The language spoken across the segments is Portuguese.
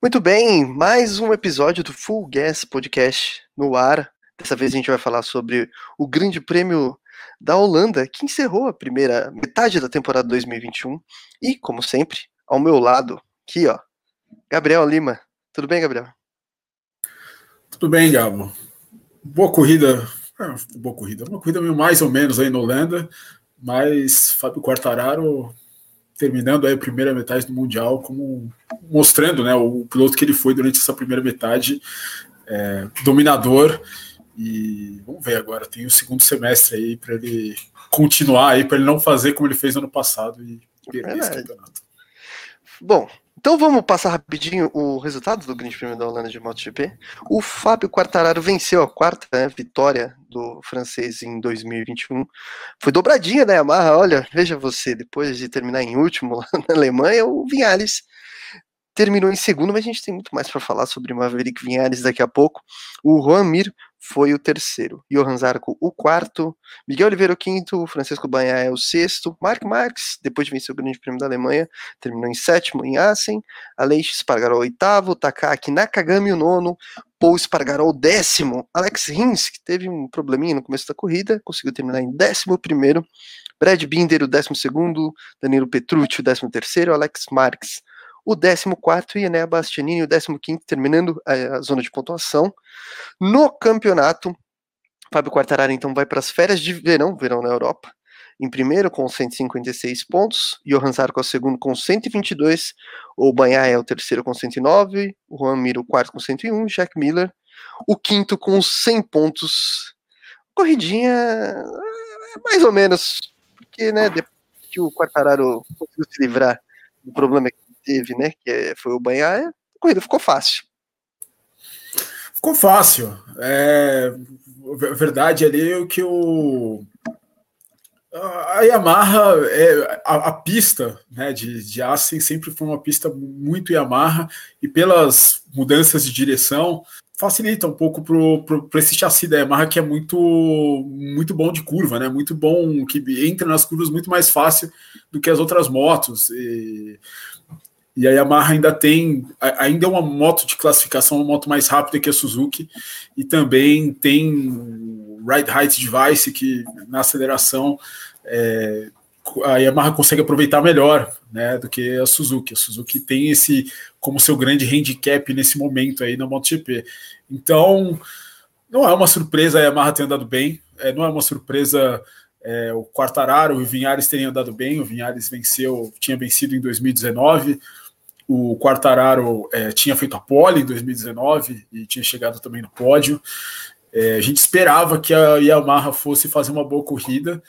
Muito bem, mais um episódio do Full Gas Podcast no ar. Dessa vez a gente vai falar sobre o Grande Prêmio da Holanda, que encerrou a primeira metade da temporada 2021. E, como sempre, ao meu lado, aqui, ó, Gabriel Lima. Tudo bem, Gabriel? Tudo bem, Gabo. Boa corrida. É, boa corrida. Uma corrida mais ou menos aí na Holanda, mas Fábio Quartararo terminando aí a primeira metade do Mundial, como mostrando né, o piloto que ele foi durante essa primeira metade, é, dominador. E vamos ver agora, tem o segundo semestre aí para ele continuar aí, para ele não fazer como ele fez no ano passado e perder é esse campeonato. Bom, então vamos passar rapidinho o resultado do Grande Prêmio da Holanda de MotoGP. O Fábio Quartararo venceu a quarta né, vitória do francês em 2021. Foi dobradinha da Yamaha, olha, veja você, depois de terminar em último lá na Alemanha, o Vinales terminou em segundo, mas a gente tem muito mais para falar sobre Maverick Vinhares daqui a pouco. O Juan Mir foi o terceiro, Johan Zarco o quarto, Miguel Oliveira o quinto, Francisco Banha é o sexto, Mark Marques, depois de vencer o Grande Prêmio da Alemanha, terminou em sétimo em Assen, Aleix Espargaró oitavo, Takaki Nakagami o nono, Paul Espargaró o décimo, Alex Rins, que teve um probleminha no começo da corrida, conseguiu terminar em décimo primeiro, Brad Binder o décimo segundo, Danilo Petrucci o décimo terceiro, Alex Marques o 14 e Enea Bastianini o 15 terminando a, a, zona de pontuação. No campeonato, Fábio Quartararo então vai para as férias de verão, verão na Europa, em primeiro com 156 pontos, Johan Zarco é o segundo com 122, o Banhaia é o terceiro com 109, o Juan Mir o quarto com 101, Jack Miller o quinto com 100 pontos. Corridinha é, mais ou menos, porque né, depois que o Quartararo conseguiu se livrar do problema que teve, né? Que foi o banhar, a corrida ficou fácil. Ficou fácil. É, verdade ali é que o a Yamaha, é, a, a, pista né, de, de Assen sempre foi uma pista muito Yamaha e pelas mudanças de direção facilita um pouco para esse chassi da Yamaha que é muito muito bom de curva, né? Muito bom que entra nas curvas muito mais fácil do que as outras motos. E e a Yamaha ainda tem, ainda é uma moto de classificação, uma moto mais rápida que a Suzuki, e também tem Ride Height Device, que na aceleração é, a Yamaha consegue aproveitar melhor né, do que a Suzuki. A Suzuki tem esse como seu grande handicap nesse momento aí na MotoGP. Então, não é uma surpresa a Yamaha ter andado bem, é, não é uma surpresa é, o Quartararo e o Vinhares terem andado bem. O Vinhares venceu, tinha vencido em 2019. O Quartararo é, tinha feito a pole em 2019 e tinha chegado também no pódio. É, a gente esperava que a Yamaha fosse fazer uma boa corrida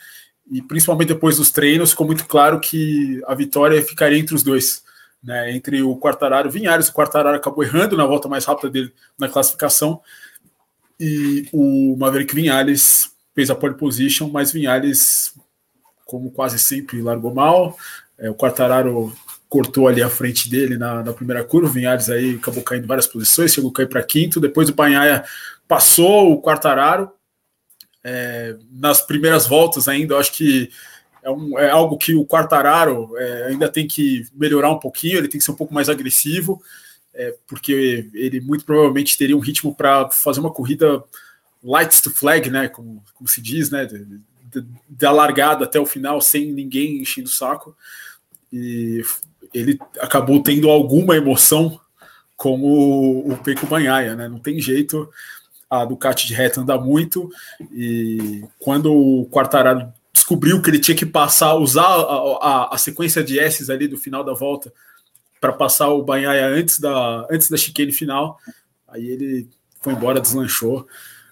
e principalmente depois dos treinos ficou muito claro que a vitória ficaria entre os dois, né, entre o Quartararo e o Vinhares. O Quartararo acabou errando na volta mais rápida dele na classificação e o Maverick Vinhares fez a pole position, mas Vinhares, como quase sempre, largou mal. É, o Quartararo cortou ali a frente dele na, na primeira curva, o Vinhares aí acabou caindo várias posições, chegou a cair para quinto, depois o Banhaia passou o Quartararo, é, nas primeiras voltas ainda, eu acho que é, um, é algo que o Quartararo é, ainda tem que melhorar um pouquinho, ele tem que ser um pouco mais agressivo, é, porque ele muito provavelmente teria um ritmo para fazer uma corrida lights to flag, né, como, como se diz, né, da largada até o final sem ninguém enchendo o saco, e ele acabou tendo alguma emoção como o Peco Banhaia, né? Não tem jeito, a Ducati de reta anda muito e quando o Quartararo descobriu que ele tinha que passar, usar a, a, a sequência de S's ali do final da volta para passar o Banhaia antes da, antes da chicane final, aí ele foi embora, deslanchou.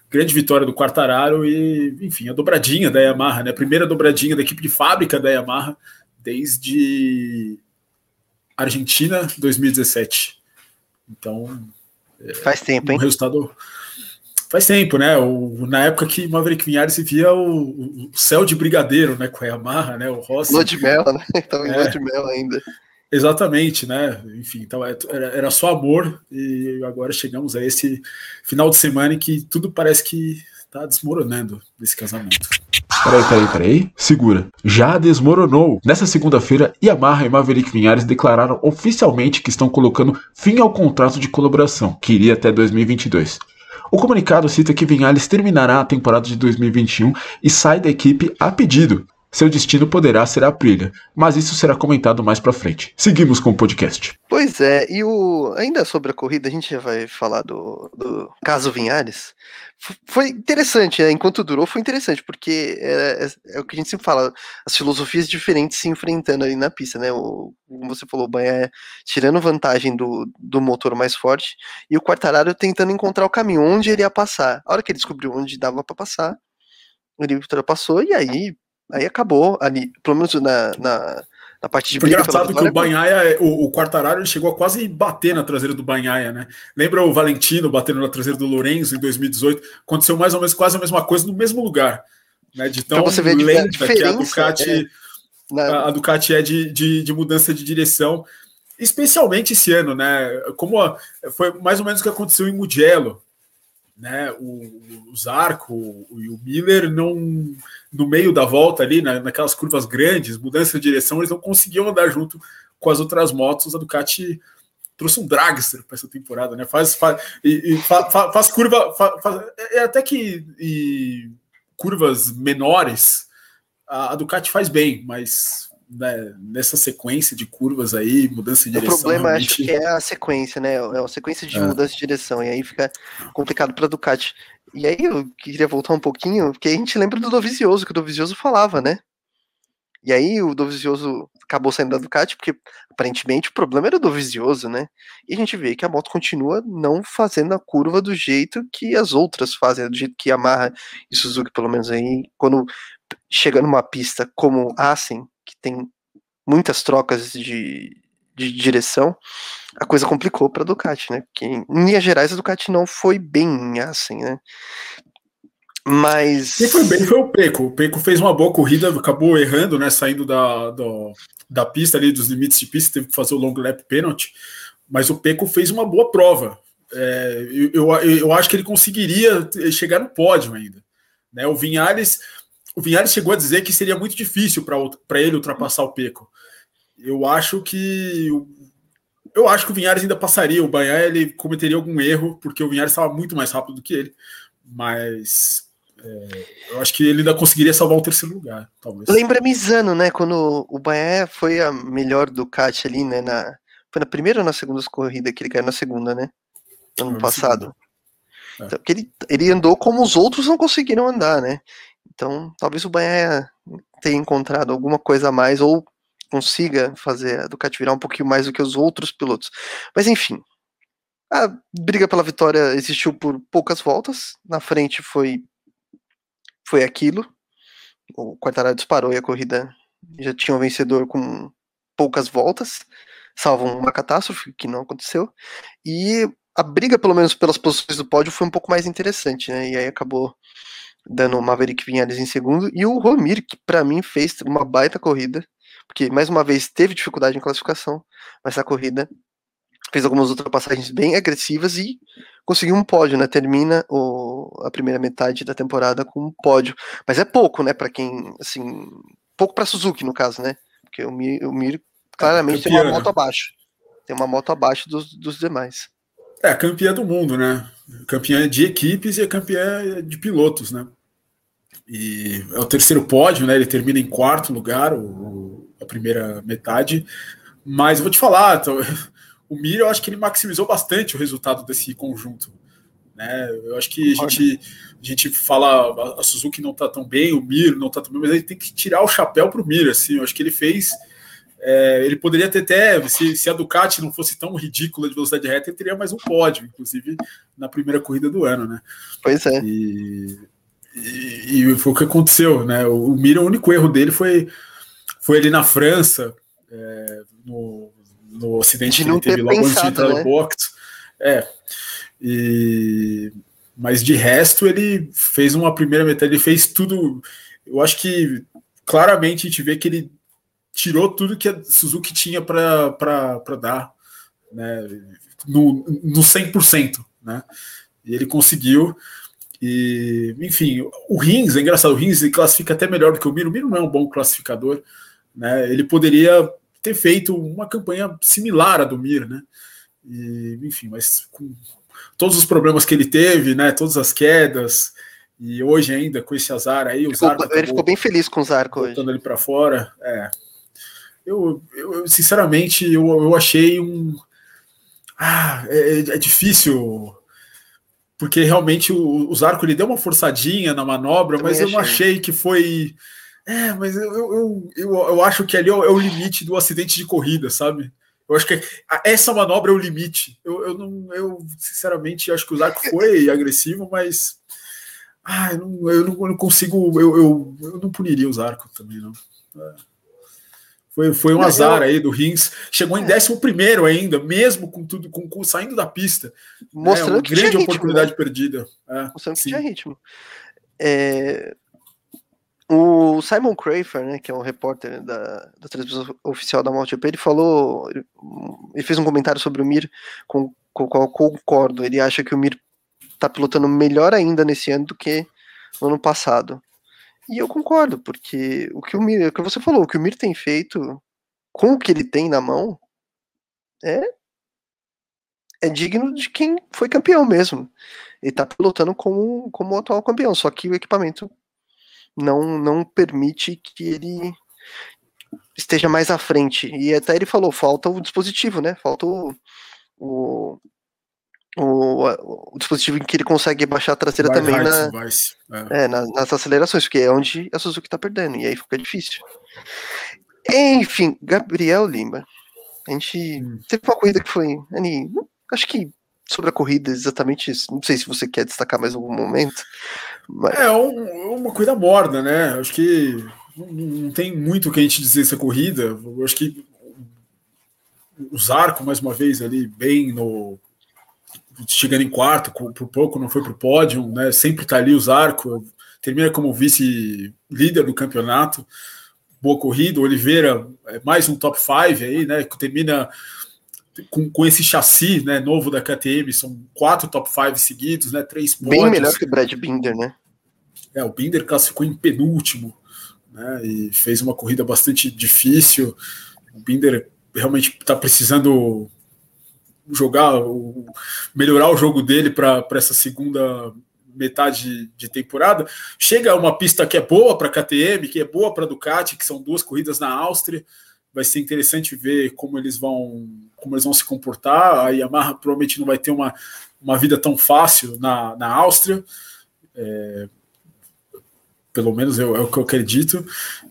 Grande vitória do Quartararo e, enfim, a dobradinha da Yamaha, né? A primeira dobradinha da equipe de fábrica da Yamaha desde Argentina 2017. Então. É, faz tempo, hein? Um resultado. Faz tempo, né? O, na época que Maverick Vinhares via o, o, céu de brigadeiro, né? Com a Yamaha, né? O Rossi. Lua de mel, né? Estava em é, de mel ainda. Exatamente, né? Enfim, então era, era só amor e agora chegamos a esse final de semana em que tudo parece que está desmoronando nesse casamento. Peraí, peraí, peraí. Segura. Já desmoronou. Nessa segunda-feira, Yamaha e Maverick Vinhares declararam oficialmente que estão colocando fim ao contrato de colaboração, que iria até 2022. O comunicado cita que Vinhales terminará a temporada de 2021 e sai da equipe a pedido. Seu destino poderá ser a Aprilia, mas isso será comentado mais pra frente. Seguimos com o podcast. Pois é, e o ainda sobre a corrida, a gente já vai falar do, do caso Vinhares. Foi interessante, né? enquanto durou, foi interessante, porque é, é, é, o que a gente sempre fala, as filosofias diferentes se enfrentando ali na pista, né? O, como você falou, o Banha tirando vantagem do, do motor mais forte e o Quartararo tentando encontrar o caminho, onde ele ia passar. A hora que ele descobriu onde dava para passar, ele ultrapassou e aí Aí acabou ali, pelo menos na, na, na parte de Foi engraçado que o Banhaia, o, o Quartararo, ele chegou a quase bater na traseira do Banhaia, né? Lembra o Valentino batendo na traseira do Lorenzo em 2018? Aconteceu mais ou menos quase a mesma coisa no mesmo lugar. Né? De tão você lenta que a Ducati, é, na... a Ducati é de, de, de mudança de direção especialmente esse ano, né? Como a, foi mais ou menos o que aconteceu em Mugello, né? O, o Zarco e o Miller não no meio da volta ali, na, naquelas curvas grandes, mudança de direção, eles não conseguiam andar junto com as outras motos. A Ducati trouxe um dragster para essa temporada, né? Faz, faz, e, e faz, faz curva, faz, é até que e, curvas menores a, a Ducati faz bem, mas né, nessa sequência de curvas aí, mudança de direção. O problema realmente... acho que é a sequência, né? É uma sequência de é. mudança de direção, e aí fica complicado para Ducati. E aí eu queria voltar um pouquinho, porque a gente lembra do Dovizioso, que o Dovizioso falava, né? E aí o Dovizioso acabou saindo da Ducati, porque aparentemente o problema era o Dovizioso, né? E a gente vê que a moto continua não fazendo a curva do jeito que as outras fazem, do jeito que Yamaha e Suzuki, pelo menos aí, quando chega numa pista como Assen, que tem muitas trocas de, de direção, a coisa complicou para a Ducati, né? Porque em linhas gerais a Ducati não foi bem assim, né? Mas. Quem foi bem foi o Peco. O Peco fez uma boa corrida, acabou errando, né? Saindo da, do, da pista ali, dos limites de pista, teve que fazer o long lap penalty. Mas o Peco fez uma boa prova. É, eu, eu, eu, acho que ele conseguiria chegar no pódio ainda. Né? O Vinhares o Vinhares chegou a dizer que seria muito difícil para ele ultrapassar o Peco. Eu acho que eu acho que o Vinhares ainda passaria. O Banha ele cometeria algum erro porque o Vinhares estava muito mais rápido do que ele. Mas é, eu acho que ele ainda conseguiria salvar o terceiro lugar, talvez. Lembra Misano, né? Quando o Banha foi a melhor Ducati ali, né? Na, foi na primeira ou na segunda corrida que ele caiu na segunda, né? Ano passado. É. Então, ele, ele andou como os outros não conseguiram andar, né? Então, talvez o Banha tenha encontrado alguma coisa a mais ou consiga fazer a Ducati virar um pouquinho mais do que os outros pilotos. Mas enfim, a briga pela vitória existiu por poucas voltas. Na frente foi foi aquilo. O Quartararo disparou e a corrida já tinha um vencedor com poucas voltas, salvo uma catástrofe que não aconteceu. E a briga, pelo menos pelas posições do pódio, foi um pouco mais interessante, né? E aí acabou dando o Maverick Vinhales em segundo, e o Romir, que para mim fez uma baita corrida, porque mais uma vez teve dificuldade em classificação, mas a corrida fez algumas ultrapassagens bem agressivas e conseguiu um pódio, né? Termina o, a primeira metade da temporada com um pódio, mas é pouco, né? Para quem, assim, pouco para Suzuki no caso, né? Porque o Mir, o Mir claramente tem uma moto abaixo, tem uma moto abaixo dos, dos demais. É, campeã do mundo, né? Campeã de equipes e é campeã de pilotos, né? E é o terceiro pódio, né? Ele termina em quarto lugar, o, a primeira metade. Mas vou te falar, então, o Mir, eu acho que ele maximizou bastante o resultado desse conjunto. Né? Eu acho que a gente, a gente fala, a Suzuki não tá tão bem, o Mir não tá tão bem, mas ele tem que tirar o chapéu pro Mir, assim, eu acho que ele fez. É, ele poderia ter até, se, se, a Ducati não fosse tão ridícula de velocidade reta, ele teria mais um pódio, inclusive na primeira corrida do ano, né? Pois é. E, e, e, foi o que aconteceu, né? O, o Mira, o único erro dele foi, foi ali na França, é, no, no acidente que ele teve logo antes de entrar né? no box. É. E, mas de resto, ele fez uma primeira metade, ele fez tudo. Eu acho que claramente a gente vê que ele tirou tudo que a Suzuki tinha para dar, né? No, no 100%, né? E ele conseguiu. E, enfim, o Rins, é engraçado, o Rins classifica até melhor do que o Miro. O Miro não é um bom classificador, né? Ele poderia ter feito uma campanha similar à do Mir, né? E, enfim, mas com todos os problemas que ele teve, né? Todas as quedas, e hoje ainda com esse azar aí, o ficou, Zarco ele ficou bem feliz com o Zarco hoje. ele para fora, é. Eu, eu sinceramente, eu, eu achei um. Ah, é, é difícil porque realmente o, o Zarco ele deu uma forçadinha na manobra, mas eu não achei que foi. É, mas eu, eu, eu, eu acho que ali é o limite do acidente de corrida, sabe? Eu acho que essa manobra é o limite. Eu, eu não, eu sinceramente acho que o Zarco foi agressivo, mas ah, eu, não, eu, não, eu não consigo, eu, eu, eu não puniria o Zarco também, não. É. Foi, foi um azar aí do Rins. Chegou em 11 é. primeiro ainda, mesmo com tudo, com, com saindo da pista. Mostrando né? Uma que grande tinha oportunidade né? perdida. É, Mostrando sim. que tinha ritmo. É, o Simon Crafer, né, que é um repórter da, da transmissão oficial da MotoGP, ele falou, ele fez um comentário sobre o Mir com, com o qual eu concordo. Ele acha que o Mir está pilotando melhor ainda nesse ano do que no ano passado. E eu concordo, porque o que o Mir, o que você falou, o que o Mir tem feito com o que ele tem na mão é é digno de quem foi campeão mesmo. Ele tá pilotando como, como o atual campeão, só que o equipamento não não permite que ele esteja mais à frente. E até ele falou, falta o dispositivo, né? Falta o, o o, o, dispositivo em que ele consegue baixar a traseira vai, também vai, na, vai, é. É, nas, nas, acelerações, porque é onde a Suzuki está perdendo, e aí fica difícil. Enfim, Gabriel Lima. A gente hum. teve uma corrida que foi. Ani, acho que sobre a corrida, exatamente isso. Não sei se você quer destacar mais algum momento. Mas... É um, uma corrida morna, né? Acho que não, não tem muito o que a gente dizer essa corrida. Eu acho que o Zarco, mais uma vez, ali, bem no chegando em quarto, por pouco não foi para o pódio, né? Sempre está ali o Zarco, termina como vice-líder do campeonato. Boa corrida, Oliveira é mais um top 5 aí, né? Termina com, com esse chassi né, novo da KTM, são quatro top 5 seguidos, né? Três pódios. Bem melhor que o Brad Binder, né? É, o Binder classificou em penúltimo, né? E fez uma corrida bastante difícil. O Binder realmente está precisando jogar, o, melhorar o jogo dele para essa segunda metade de temporada. Chega uma pista que é boa para a KTM, que é boa para a Ducati, que são duas corridas na Áustria. Vai ser interessante ver como eles vão como eles vão se comportar. A Yamaha provavelmente não vai ter uma, uma vida tão fácil na, na Áustria. É, pelo menos é, é o que eu acredito.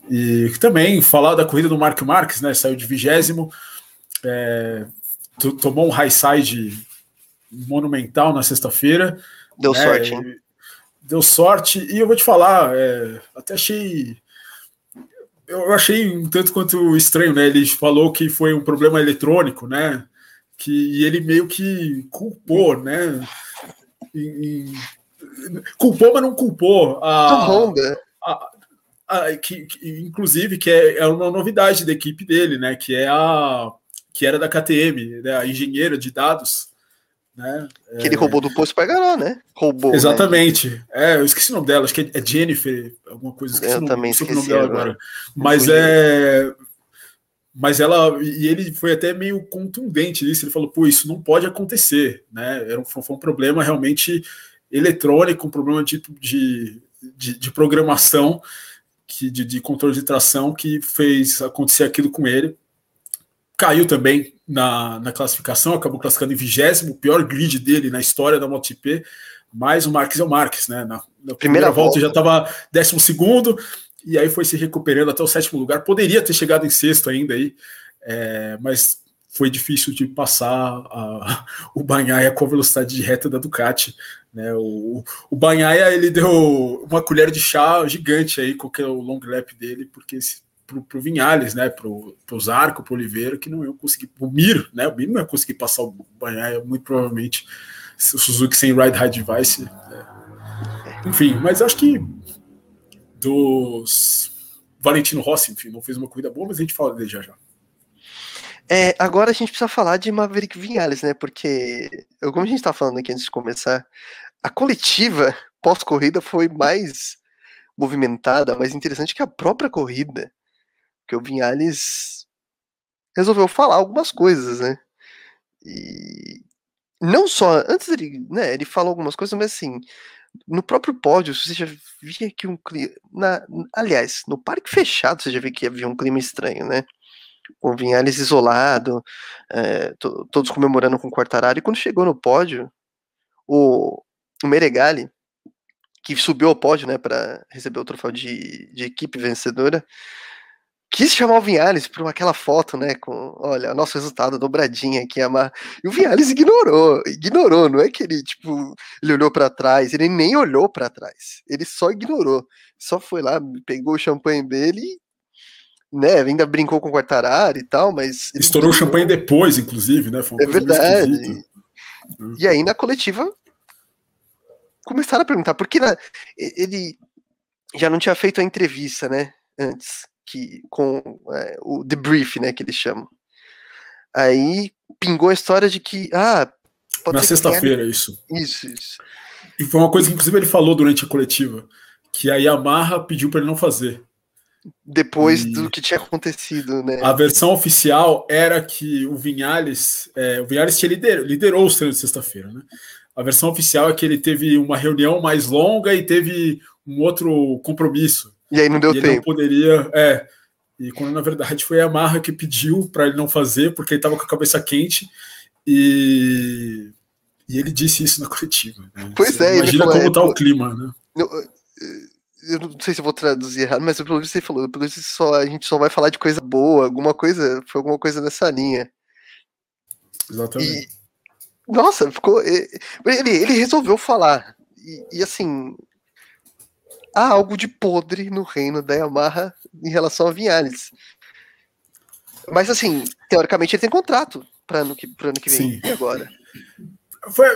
E também falar da corrida do Marco Marques, né? Saiu de vigésimo. É, tomou um high side monumental na sexta-feira. Deu né? sorte, hein? Deu sorte, e eu vou te falar, é, até achei. Eu achei um tanto quanto estranho, né? Ele falou que foi um problema eletrônico, né? Que e ele meio que culpou, né? E, e, culpou, mas não culpou a, Honda. A, a, que, que, inclusive, que é, é uma novidade da equipe dele, né? Que é a que era da KTM, né, a engenheira de dados. Né, que ele é... roubou do posto para ganhar, né? Roubou. Né? Exatamente. Né? É, eu esqueci o nome dela, acho que é Jennifer, alguma coisa. Esqueci eu o também esqueci o nome dela agora. agora. Mas é. Mas ela. E ele foi até meio contundente nisso. Ele falou: pô, isso não pode acontecer. Né? Era um, foi um problema realmente eletrônico, um problema tipo de, de, de programação, que, de, de controle de tração, que fez acontecer aquilo com ele caiu também na, na classificação, acabou classificando em vigésimo, o pior grid dele na história da MotoGP, mas o Marques é o Marques, né? Na, na primeira, primeira, volta, volta já estava décimo segundo, e aí foi se recuperando até o sétimo lugar. Poderia ter chegado em sexto ainda aí, é, mas foi difícil de passar a, o Banhaia com a velocidade de reta da Ducati. Né? O, o Banhaia ele deu uma colher de chá gigante aí com o long lap dele, porque pro, pro Vinhales, né? Pro, pro Zarco, pro Oliveira, que não iam conseguir. O Mir, né? O Mir não ia conseguir passar o Banhaia, muito provavelmente. O Suzuki sem ride high device. Né? Enfim, mas acho que dos Valentino Rossi, enfim, não fez uma corrida boa, mas a gente fala dele já já. É, agora a gente precisa falar de Maverick Vinhales, né? Porque, como a gente tá falando aqui antes de começar, a coletiva pós-corrida foi mais movimentada, mais interessante que a própria corrida. Que o Vinhales resolveu falar algumas coisas, né? E não só, antes ele, né, ele falou algumas coisas, mas assim, no próprio pódio, você já via que um clima. Na, aliás, no parque fechado, você já via que havia um clima estranho, né? Com o Vinhales isolado, é, to, todos comemorando com o Quartararo. E quando chegou no pódio, o, o Meregali, que subiu ao pódio, né, para receber o troféu de, de equipe vencedora, quis chamar o Vinhales para aquela foto, né, com, olha, nosso resultado dobradinha aqui, Amar. E o Vinhales ignorou, ignorou, não é que ele, tipo, ele olhou para trás, ele nem olhou para trás, ele só ignorou, só foi lá, pegou o champanhe dele né, ainda brincou com o Quartararo e tal, mas... Estourou o champanhe depois, inclusive, né, é verdade. E aí, na coletiva, começaram a perguntar, porque na, ele já não tinha feito a entrevista, né, antes, que com é, o debrief, né, que eles chamam. Aí pingou a história de que, ah, na sexta-feira, isso. Isso, isso. E foi uma coisa que inclusive ele falou durante a coletiva, que a Yamaha pediu para ele não fazer. Depois e do que tinha acontecido, né? A versão oficial era que o Vinhales, é, o Vinhales tinha lider, liderou os treinos de sexta-feira, né? A versão oficial é que ele teve uma reunião mais longa e teve um outro compromisso. E aí não deu e tempo. Ele não poderia. É. E quando na verdade foi a Marra que pediu para ele não fazer, porque ele estava com a cabeça quente. E, e ele disse isso na coletiva. Né? Pois Você é, Imagina como está o clima, né? eu não sei se eu vou traduzir errado, mas pelo visto você falou, pelo visto só, a gente só vai falar de coisa boa, alguma coisa, foi alguma coisa nessa linha. Exatamente. E, nossa, ficou. Ele, ele resolveu falar. E, e assim, há algo de podre no reino da Yamaha em relação a Vinhales. Mas assim, teoricamente ele tem contrato para ano que, ano que vem. Sim. E agora? Foi,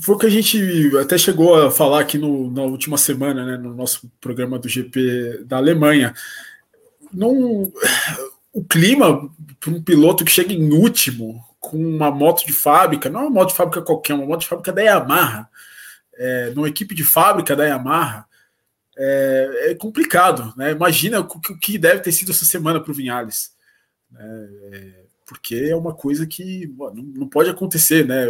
foi o que a gente até chegou a falar aqui no, na última semana, né, no nosso programa do GP da Alemanha. Num, o clima para um piloto que chega em último com uma moto de fábrica, não é uma moto de fábrica qualquer, uma moto de fábrica da Yamaha, é, numa equipe de fábrica da Yamaha, é, é complicado, né? Imagina o que deve ter sido essa semana para o Vinhales, né? É, porque é uma coisa que não pode acontecer, né?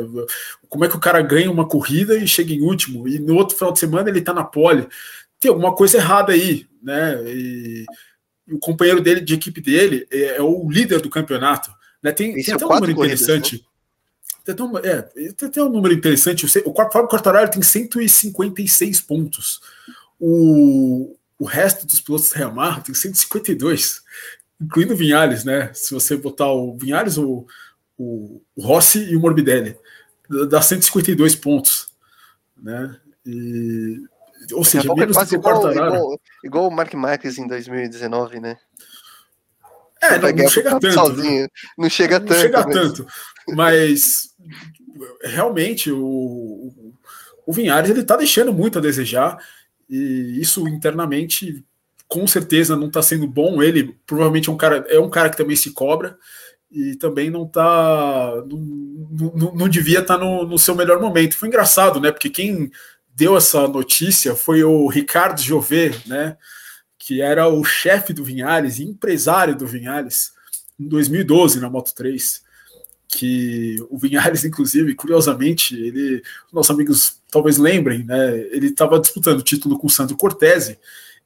Como é que o cara ganha uma corrida e chega em último e no outro final de semana ele está na pole? Tem alguma coisa errada aí, né? E, e o companheiro dele de equipe dele é, é o líder do campeonato, né? Tem, tem até um número interessante. Né? Tem, um, é, tem, um número interessante. O Fábio Quartararo tem 156 pontos o, o resto dos pilotos da Yamaha tem 152, incluindo o Vinhales, né? Se você botar o Vinhales, o, o, o Rossi e o Morbidelli, dá 152 pontos, né? E, ou seja, menos é do que o igual, igual, igual, o Mark Marques em 2019, né? É, não, não, chega tanto, sozinho. Né? não chega não tanto. chega mas... tanto. Mas realmente o, o Vinhares ele tá deixando muito a desejar e isso internamente com certeza não está sendo bom. Ele provavelmente é um cara, é um cara que também se cobra e também não tá. Não, não, não devia estar tá no, no, seu melhor momento. Foi engraçado, né? Porque quem deu essa notícia foi o Ricardo Jové, né? Que era o chefe do Vinhares, empresário do Vinhares, em 2012 na Moto 3 que o Vinhares, inclusive, curiosamente, ele, nossos amigos talvez lembrem, né? Ele estava disputando o título com o Sandro Cortese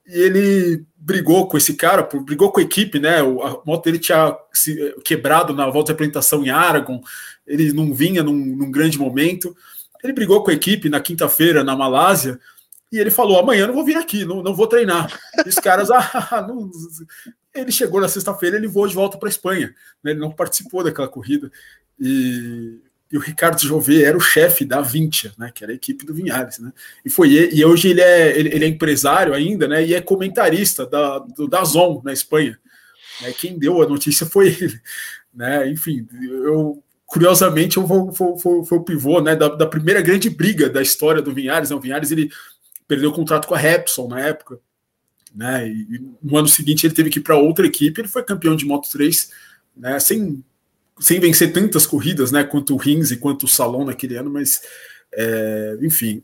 e ele brigou com esse cara, brigou com a equipe, né? A moto dele tinha se quebrado na volta de apresentação em Aragon, ele não vinha num, num grande momento. Ele brigou com a equipe na quinta-feira na Malásia e ele falou: amanhã não vou vir aqui, não, não vou treinar. E os caras, ah, não, ele chegou na sexta-feira, ele voou de volta para a Espanha. Né? Ele não participou daquela corrida. E, e o Ricardo Jové era o chefe da Vintia, né? Que era a equipe do Vinhares, né? E foi e hoje ele é ele, ele, é empresário ainda, né? E é comentarista da do Dazon na Espanha. Né? Quem deu a notícia foi ele, né? Enfim, eu curiosamente eu vou, vou, vou, foi o pivô, né? Da, da, primeira grande briga da história do Vinhares. Né? O Vinhares ele perdeu o contrato com a Repsol na época né? E no ano seguinte ele teve que ir para outra equipe, ele foi campeão de Moto 3, né? Sem, sem vencer tantas corridas, né? Quanto o Rins e quanto o Salon naquele ano, mas é, enfim.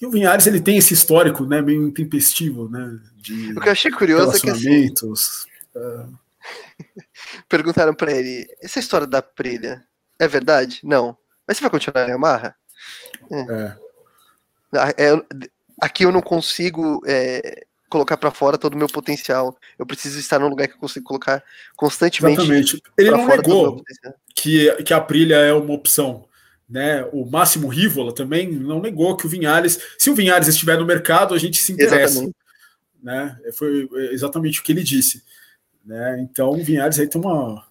E o Vinhares ele tem esse histórico, né, meio intempestivo, né, de o que eu achei curioso é que assim, uh... perguntaram para ele, essa história da Prilha é verdade? Não. Mas você vai continuar em Yamaha? É. é. Ah, é aqui eu não consigo é, colocar para fora todo o meu potencial. Eu preciso estar num lugar que eu consigo colocar constantemente. Exatamente. Ele não negou que, que a Prilha é uma opção. Né, o Máximo Rívola também não negou que o Vinhares, se o Vinhares estiver no mercado, a gente se interessa. Né? Foi exatamente o que ele disse. Né? Então o Vinhares aí tem uma.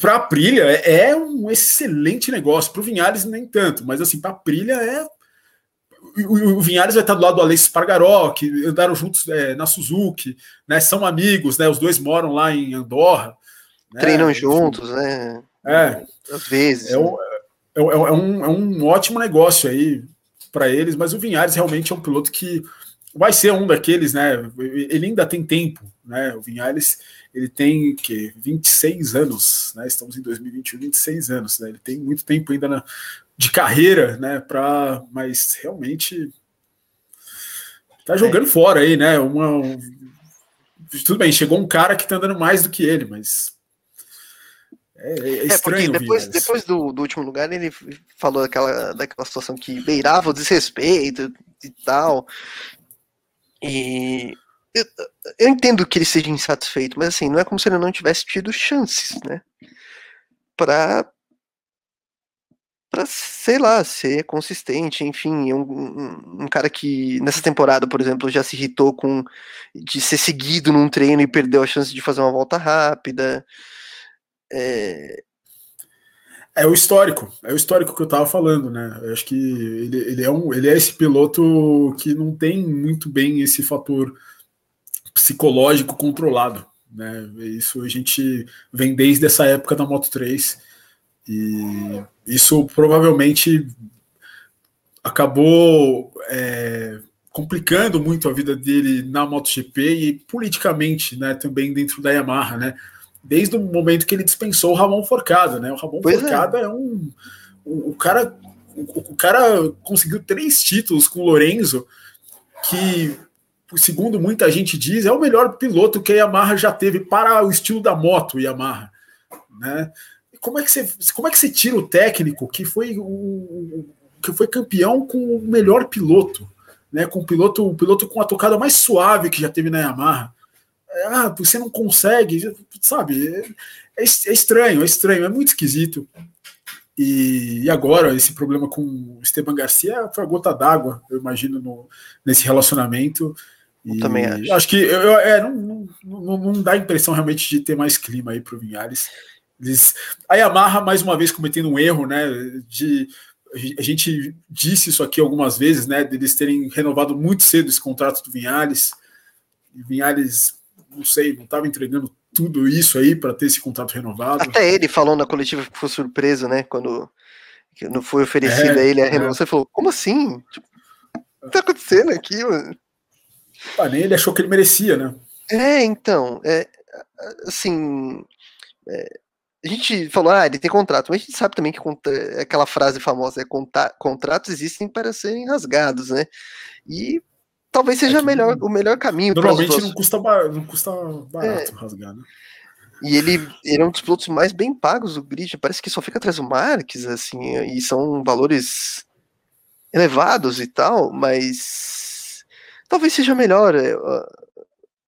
Para a Prilha é um excelente negócio, para o Vinhares nem tanto, mas assim, para a Prilha é o, Vinhares vai estar do lado do Alessio Spargaró, que andaram juntos é, na Suzuki, né? São amigos, né? Os dois moram lá em Andorra. Né? Treinam juntos, né? É. Às vezes. É, um, é, é, é, um, é um ótimo negócio aí para eles, mas o Vinhares realmente é um piloto que vai ser um daqueles, né? Ele ainda tem tempo, né? O Vinhares ele tem que 26 anos, né? Estamos em 2021, 26 anos, né? Ele tem muito tempo ainda na, de carreira, né? Para, mas realmente tá jogando é. fora aí, né? Uma, um, tudo bem, chegou um cara que tá andando mais do que ele, mas é, é, é estranho. depois, depois do, do, último lugar ele falou daquela, daquela situação que beirava o desrespeito e tal. E eu, eu entendo que ele seja insatisfeito, mas assim, não é como se ele não tivesse tido chances, né? Para para sei lá, ser consistente, enfim, um, um, um, cara que nessa temporada, por exemplo, já se irritou com de ser seguido num treino e perdeu a chance de fazer uma volta rápida. É, é o histórico, é o histórico que eu tava falando, né? Eu acho que ele, ele, é um, ele é esse piloto que não tem muito bem esse fator psicológico controlado, né? Isso a gente vem desde essa época da Moto 3 e isso provavelmente acabou é, complicando muito a vida dele na MotoGP e politicamente, né, também dentro da Yamaha, né? Desde o momento que ele dispensou o Ramon Forcada, né? O Ramon pois Forcada é. é, um o, o cara o, o, cara conseguiu três títulos com o Lorenzo que segundo muita gente diz, é o melhor piloto que a Yamaha já teve para o estilo da moto Yamaha, né? Como é que você, como é que você tira o técnico que foi o que foi campeão com o melhor piloto, né? Com o piloto, o piloto com a tocada mais suave que já teve na Yamaha. É, ah, você não consegue, sabe? É, é, é estranho, é estranho, é muito esquisito. E, e, agora, esse problema com Esteban Garcia foi a gota d'água, eu imagino, no, nesse relacionamento. E também acho. Acho que eu, é, não, não, não, dá a impressão realmente de ter mais clima aí para o Vinhares. Eles, a Yamaha, mais uma vez, cometendo um erro, né? De, a gente disse isso aqui algumas vezes, né? Deles terem renovado muito cedo esse contrato do Vinhales. E Vinhales, não sei, não estava entregando tudo isso aí para ter esse contrato renovado. Até ele falou na coletiva que foi surpreso, né? Quando não foi oferecido é, a ele a renovação. É. Você falou, como assim? Tipo, o que tá acontecendo aqui, mano? Ah, nem ele achou que ele merecia, né? É, então, é, assim, é, a gente falou, ah, ele tem contrato, mas a gente sabe também que aquela frase famosa é contratos existem para serem rasgados, né? E talvez seja é melhor, o melhor caminho. Normalmente não custa, não custa barato é. rasgar, né? E ele, ele é um dos pilotos mais bem pagos do grid, parece que só fica atrás do Marques, assim, e são valores elevados e tal, mas talvez seja melhor é,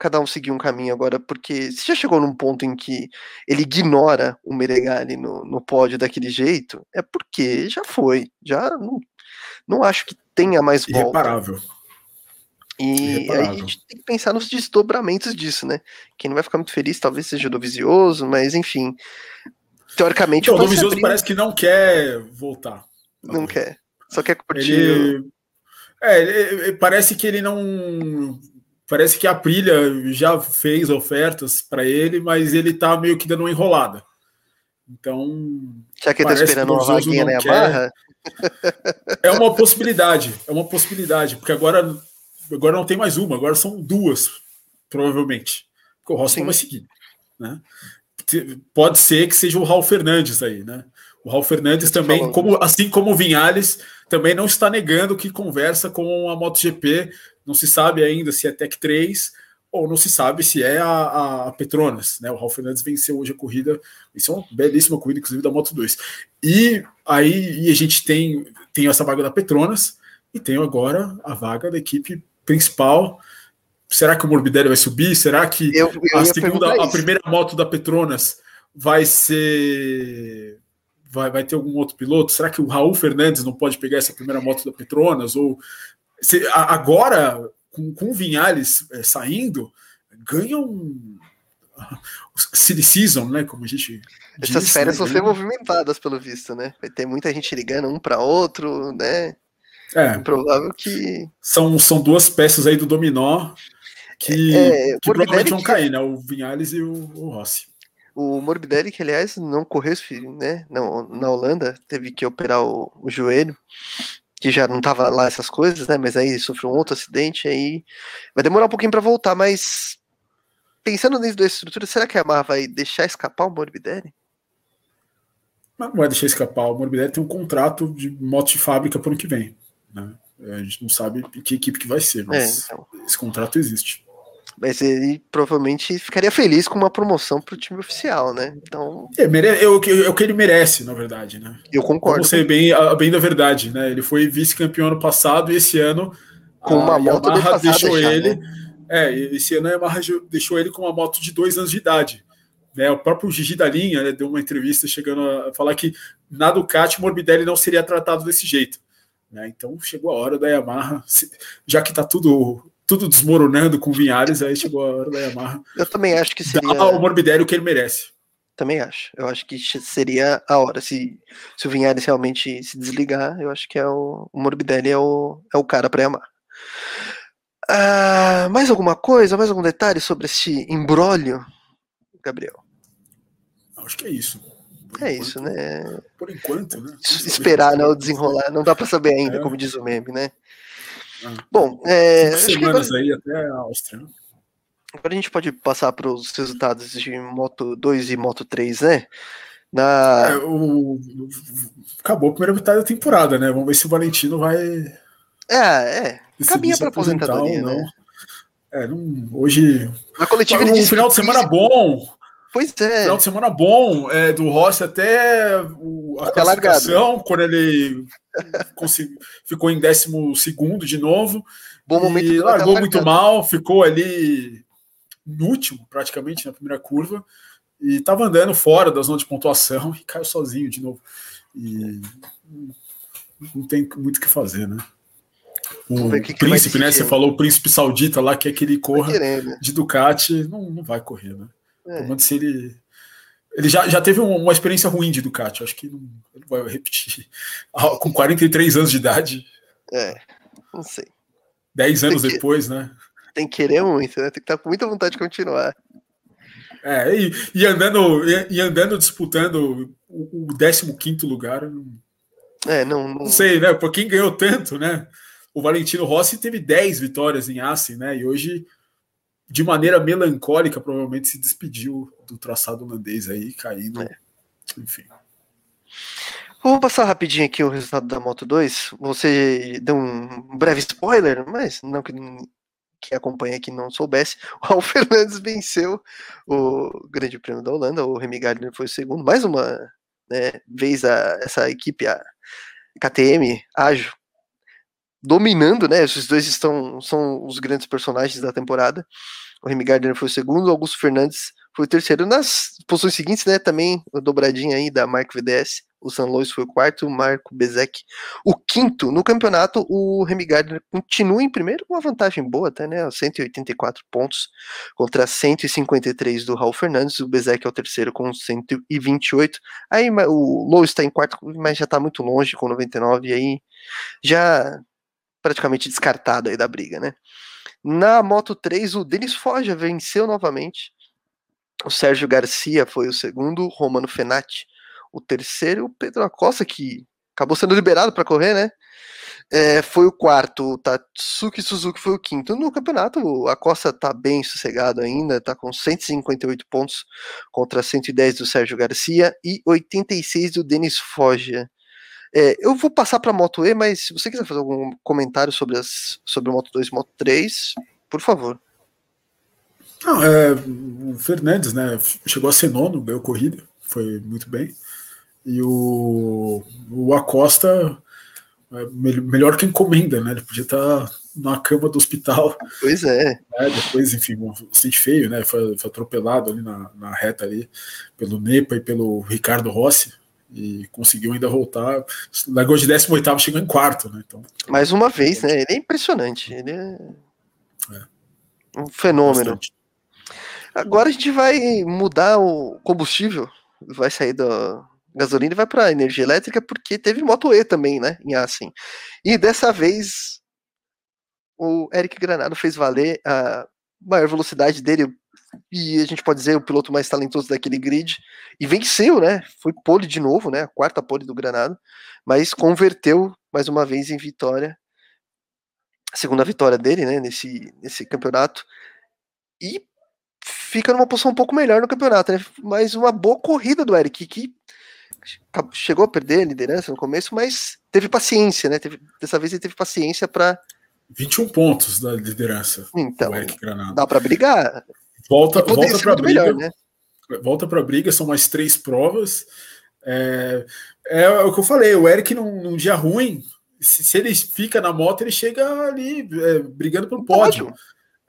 cada um seguir um caminho agora, porque se já chegou num ponto em que ele ignora o Meregali no, no pódio daquele jeito, é porque já foi, já não, não acho que tenha mais volta. Irreparável. E Irreparável. aí a gente tem que pensar nos desdobramentos disso, né? Quem não vai ficar muito feliz talvez seja o Dovizioso, mas enfim, teoricamente... Então, o Dovizioso abrir... parece que não quer voltar. Não quer, só quer curtir... Ele... É, ele, parece que ele não Parece que a Prilha já fez ofertas para ele, mas ele está meio que dando uma enrolada. Então. Já que ele está esperando uma vaguinha na barra? É uma possibilidade, é uma possibilidade, porque agora, agora não tem mais uma, agora são duas, provavelmente. Porque o Rossi não vai seguir. Né? Pode ser que seja o Raul Fernandes aí, né? O Raul Fernandes também, como, assim como o Vinhales, também não está negando que conversa com a MotoGP. Não se sabe ainda se é Tech 3 ou não se sabe se é a, a Petronas. Né? O Raul Fernandes venceu hoje a corrida. Isso é uma belíssima corrida, inclusive, da Moto 2. E aí e a gente tem, tem essa vaga da Petronas e tem agora a vaga da equipe principal. Será que o Morbidelli vai subir? Será que eu, eu a segunda, a primeira moto da Petronas vai ser vai, vai ter algum outro piloto? Será que o Raul Fernandes não pode pegar essa primeira moto da Petronas? Ou se, agora, com, com o Vinhales é, saindo, ganha um silly season, né? Como a gente. Essas diz, férias né? vão ser movimentadas, pelo visto, né? Vai ter muita gente ligando um para outro, né? É. Provável que. São, são duas peças aí do dominó que, é, que provavelmente vão cair, né? O Vinhales e o, o Rossi. O Morbidelli, que aliás não correu né, não, na Holanda, teve que operar o, o, joelho, que já não tava lá essas coisas, né? Mas aí sofreu um outro acidente, aí vai demorar um pouquinho para voltar, mas pensando nisso da estrutura, será que a Mar vai deixar escapar o Morbidelli? Não vai deixar escapar. O Morbidelli tem um contrato de moto de fábrica para o ano que vem. Né? A gente não sabe que equipe que vai ser, mas é, então. esse contrato existe. Mas ele provavelmente ficaria feliz com uma promoção para o time oficial, né? Então. É, mere... é, o que, é o que ele merece, na verdade, né? Eu concordo. Vamos ser bem, bem da verdade, né? Ele foi vice-campeão ano passado e esse ano com uma moto Yamaha deixou já, ele. Né? É, esse ano a Yamaha deixou ele com uma moto de dois anos de idade. Né, o próprio Gigi da linha né, deu uma entrevista chegando a falar que na Ducati Morbidelli não seria tratado desse jeito. Né, então chegou a hora da Yamaha, já que está tudo tudo desmoronando com Vinhares, aí chegou a hora da Yamaha. Eu também acho que seria. Dá ao Morbidelli o que ele merece. Também acho. Eu acho que seria a hora. Se, se o Vinhares realmente se desligar, eu acho que é o, o Morbidelli é o, é o cara para Yamaha. Ah, mais alguma coisa? Mais algum detalhe sobre esse embrólio, Gabriel? Acho que é isso. Por é enquanto, isso, né? Por enquanto, né? Esperar, né? O desenrolar. Não dá para saber ainda, é. como diz o meme, né? Bom, é, semanas agora, aí até a Áustria. Né? Agora a gente pode passar para os resultados de Moto 2 e Moto 3, né? Na... É, o... Acabou a primeira metade da temporada, né? Vamos ver se o Valentino vai. É, é. Caminha para aposentadoria, não. né? É, não... hoje. Na coletiva ele um final de semana bom. Pois é. Final de semana bom é, do Rossi até o, a até classificação, quando ele ficou em 12 de novo. Bom momento e largou muito mal, ficou ali no último, praticamente, na primeira curva. E estava andando fora da zona de pontuação e caiu sozinho de novo. E não tem muito o que fazer, né? O que que príncipe, né? Você falou o príncipe saudita lá, que é que ele corra querer, né? de Ducati, não, não vai correr, né? É. se ele. Ele já, já teve uma, experiência ruim de Ducati, acho que não, ele vai repetir. Com 43 anos de idade. É, não sei. 10 anos que, depois, né? Tem que querer muito, né? Tem que estar com muita vontade de continuar. É, e, e andando, e, e, andando disputando o, o 15 lugar. Não, é, não, não... não sei, né? Por quem ganhou tanto, né? O Valentino Rossi teve 10 vitórias em Assen, né? E hoje de maneira melancólica, provavelmente se despediu do traçado holandês aí, caindo. É. Enfim. Vou passar rapidinho aqui o resultado da Moto 2. Você deu um breve spoiler, mas não que quem acompanha aqui não soubesse. O Al Fernandes venceu o Grande Prêmio da Holanda, o Remy Gardner foi o segundo. Mais uma né, vez a, essa equipe, a KTM, ágil, dominando, né? Esses dois estão são os grandes personagens da temporada. O Remy Gardner foi o segundo, o Augusto Fernandes foi o terceiro. Nas posições seguintes, né, também a dobradinha aí da Marco VDS, o San Luis foi o quarto, o Marco Bezek o quinto. No campeonato, o Remy Gardner continua em primeiro com uma vantagem boa até, né, 184 pontos contra 153 do Raul Fernandes, o Bezek é o terceiro com 128. Aí o Lowe está em quarto, mas já está muito longe com 99 e aí já praticamente descartado aí da briga, né? Na Moto 3, o Denis Foja venceu novamente. O Sérgio Garcia foi o segundo, Romano Fenati o terceiro, o Pedro Acosta, que acabou sendo liberado para correr, né? é, foi o quarto, o Tatsuki Suzuki foi o quinto. No campeonato, a Costa tá bem sossegado ainda, tá com 158 pontos contra 110 do Sérgio Garcia e 86 do Denis Foggia. É, eu vou passar para a Moto E, mas se você quiser fazer algum comentário sobre, as, sobre Moto 2 e Moto 3, por favor. Não, é, o Fernandes, né, chegou a ser nono, ganhou corrida, foi muito bem. E o, o Acosta, é, melhor que encomenda, né? Ele podia estar na cama do hospital. Pois é. Né, depois, enfim, sente feio, né? Foi, foi atropelado ali na, na, reta ali pelo Nepa e pelo Ricardo Rossi. E conseguiu ainda voltar. Largou de 18 chegou em quarto, né? Então, Mais uma vez, né? Ele é impressionante. Ele é, é. um fenômeno. Bastante. Agora a gente vai mudar o combustível. Vai sair da, gasolina e vai para energia elétrica porque teve Moto E também, né, em Assen. E dessa vez o Eric Granado fez valer a maior velocidade dele e a gente pode dizer o piloto mais talentoso daquele grid e venceu, né? Foi pole de novo, né? A quarta pole do Granado, mas converteu mais uma vez em vitória. A segunda vitória dele, né, nesse nesse campeonato. E fica numa posição um pouco melhor no campeonato, né? Mas uma boa corrida do Eric, que chegou a perder a liderança no começo, mas teve paciência, né? Teve, dessa vez ele teve paciência para 21 pontos da liderança. Então, dá para brigar. Volta, volta para briga. Melhor, né? Volta para briga, são mais três provas. É, é, o que eu falei, o Eric num, num dia ruim, se, se, ele fica na moto, ele chega ali é, brigando pelo pódio. pódio.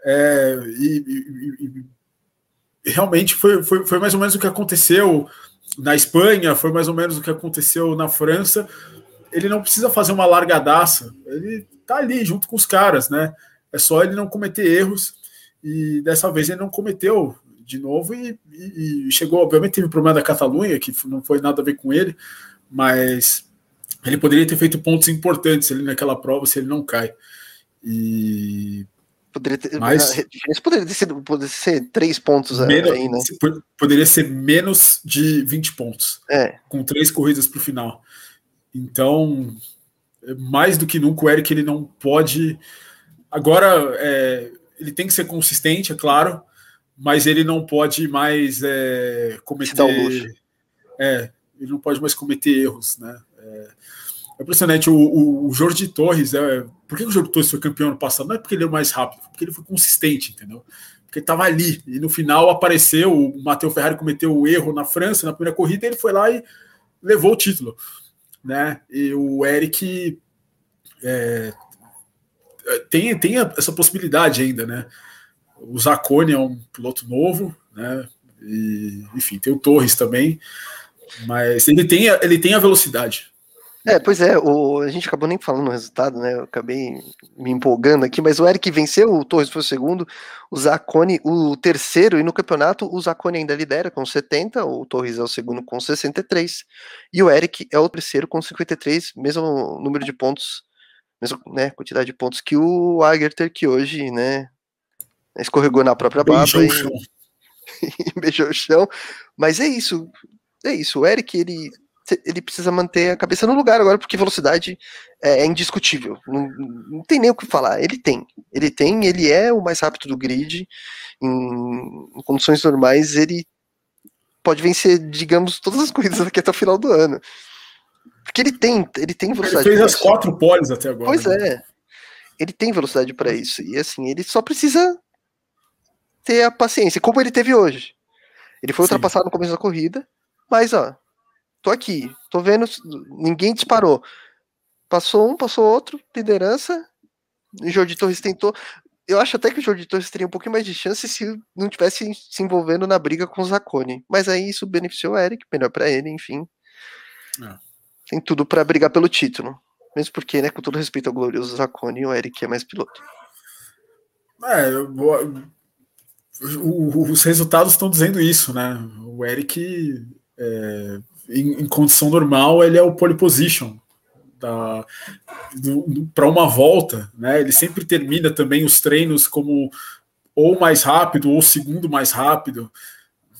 É, e, e, e, realmente foi, foi, foi mais ou menos o que aconteceu na Espanha, foi mais ou menos o que aconteceu na França. Ele não precisa fazer uma largadaça, ele tá ali junto com os caras, né? É só ele não cometer erros, e dessa vez ele não cometeu de novo e, e, e chegou. Obviamente, teve o problema da Catalunha, que não foi nada a ver com ele, mas ele poderia ter feito pontos importantes ali naquela prova se ele não cai. E Poderia ter, Mas, a poderia, ter sido, poderia ser três pontos menos, aí, né? Poderia ser menos de 20 pontos. É. Com três corridas para o final. Então, mais do que nunca, o Eric ele não pode. Agora, é, ele tem que ser consistente, é claro, mas ele não pode mais é, cometer. É, ele não pode mais cometer erros, né? É, é impressionante. O, o, o Jorge Torres, é, por que o Jorge Torres foi campeão no passado? Não é porque ele é mais rápido, porque ele foi consistente, entendeu? Porque ele estava ali. E no final apareceu, o Matheus Ferrari cometeu o erro na França, na primeira corrida, ele foi lá e levou o título. Né? E o Eric é, tem, tem essa possibilidade ainda, né? O Zacone é um piloto novo, né? E, enfim, tem o Torres também, mas ele tem, ele tem a velocidade. É, pois é, o, a gente acabou nem falando o resultado, né? Eu acabei me empolgando aqui, mas o Eric venceu, o Torres foi o segundo, o Zacone o terceiro, e no campeonato o Zacone ainda lidera com 70, o Torres é o segundo com 63, e o Eric é o terceiro com 53, mesmo número de pontos, mesma né, quantidade de pontos que o Agerter, que hoje, né, escorregou na própria beijou e, e beijou o chão. Mas é isso, é isso. O Eric, ele ele precisa manter a cabeça no lugar agora, porque velocidade é, é indiscutível. Não, não, tem nem o que falar. Ele tem. Ele tem, ele é o mais rápido do grid. Em, em condições normais, ele pode vencer, digamos, todas as corridas aqui até o final do ano. Porque ele tem, ele tem velocidade. Ele fez as quatro poles até agora. Pois né? é. Ele tem velocidade para isso. E assim, ele só precisa ter a paciência, como ele teve hoje. Ele foi Sim. ultrapassado no começo da corrida, mas ó, tô aqui, tô vendo, ninguém disparou. Passou um, passou outro, liderança. O Jordi Torres tentou. Eu acho até que o Jordi Torres teria um pouquinho mais de chance se não tivesse se envolvendo na briga com o Zacone. Mas aí isso beneficiou o Eric, melhor para ele, enfim. É. Tem tudo para brigar pelo título. Mesmo porque, né, com todo respeito ao glorioso Zacone, o Eric é mais piloto. É, os resultados estão dizendo isso, né? O Eric é, em, em, condição normal, ele é o pole position para uma volta, né? Ele sempre termina também os treinos como ou mais rápido ou segundo mais rápido,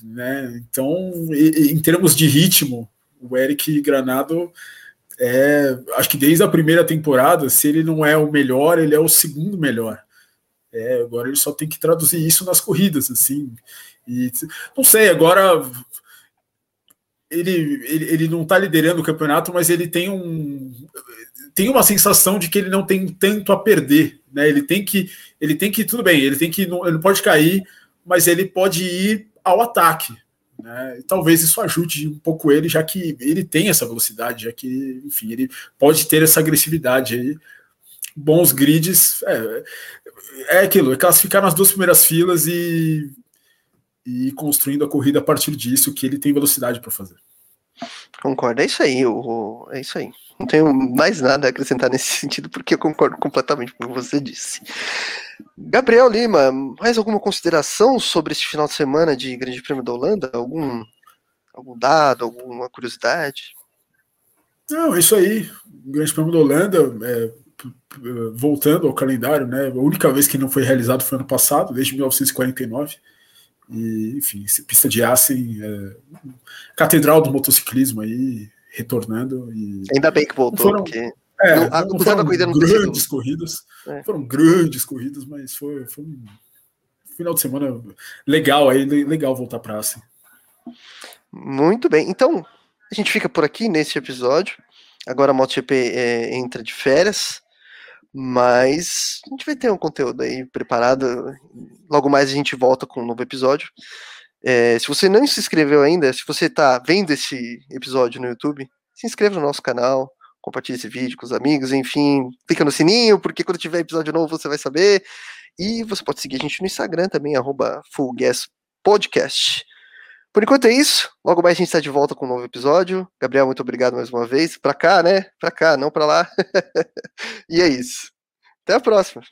né? Então, em termos de ritmo, o Eric Granado é, acho que desde a primeira temporada, se ele não é o melhor, ele é o segundo melhor. É, agora ele só tem que traduzir isso nas corridas, assim. E não sei, agora ele, ele, ele não está liderando o campeonato, mas ele tem um tem uma sensação de que ele não tem tanto a perder, né? Ele tem que ele tem que tudo bem, ele tem que ele não pode cair, mas ele pode ir ao ataque, né? Talvez isso ajude um pouco ele, já que ele tem essa velocidade, já que enfim ele pode ter essa agressividade aí. Bons grids, é, é aquilo, é classificar nas duas primeiras filas e, e construindo a corrida a partir disso, que ele tem velocidade para fazer. Concordo, é isso aí, o, é isso aí. Não tenho mais nada a acrescentar nesse sentido, porque eu concordo completamente com o que você disse. Gabriel Lima, mais alguma consideração sobre esse final de semana de Grande Prêmio da Holanda? Algum, algum dado, alguma curiosidade? Não, é isso aí. O Grande Prêmio da Holanda, é, voltando ao calendário, né? A única vez que não foi realizado foi ano passado, desde 1949. E, enfim, pista de Assen, é, catedral do motociclismo aí, retornando. E Ainda bem que voltou, foram, porque. É, não, não foram grandes corridas, é. foram grandes corridas, mas foi, foi um final de semana legal aí, legal voltar para Assen. Muito bem, então a gente fica por aqui nesse episódio. Agora a MotoGP é, entra de férias. Mas a gente vai ter um conteúdo aí preparado. Logo mais a gente volta com um novo episódio. É, se você não se inscreveu ainda, se você está vendo esse episódio no YouTube, se inscreva no nosso canal, compartilhe esse vídeo com os amigos, enfim, clica no sininho, porque quando tiver episódio novo você vai saber. E você pode seguir a gente no Instagram também, arroba Podcast. Por enquanto é isso. Logo mais a gente está de volta com um novo episódio. Gabriel, muito obrigado mais uma vez. Para cá, né? Para cá, não para lá. e é isso. Até a próxima.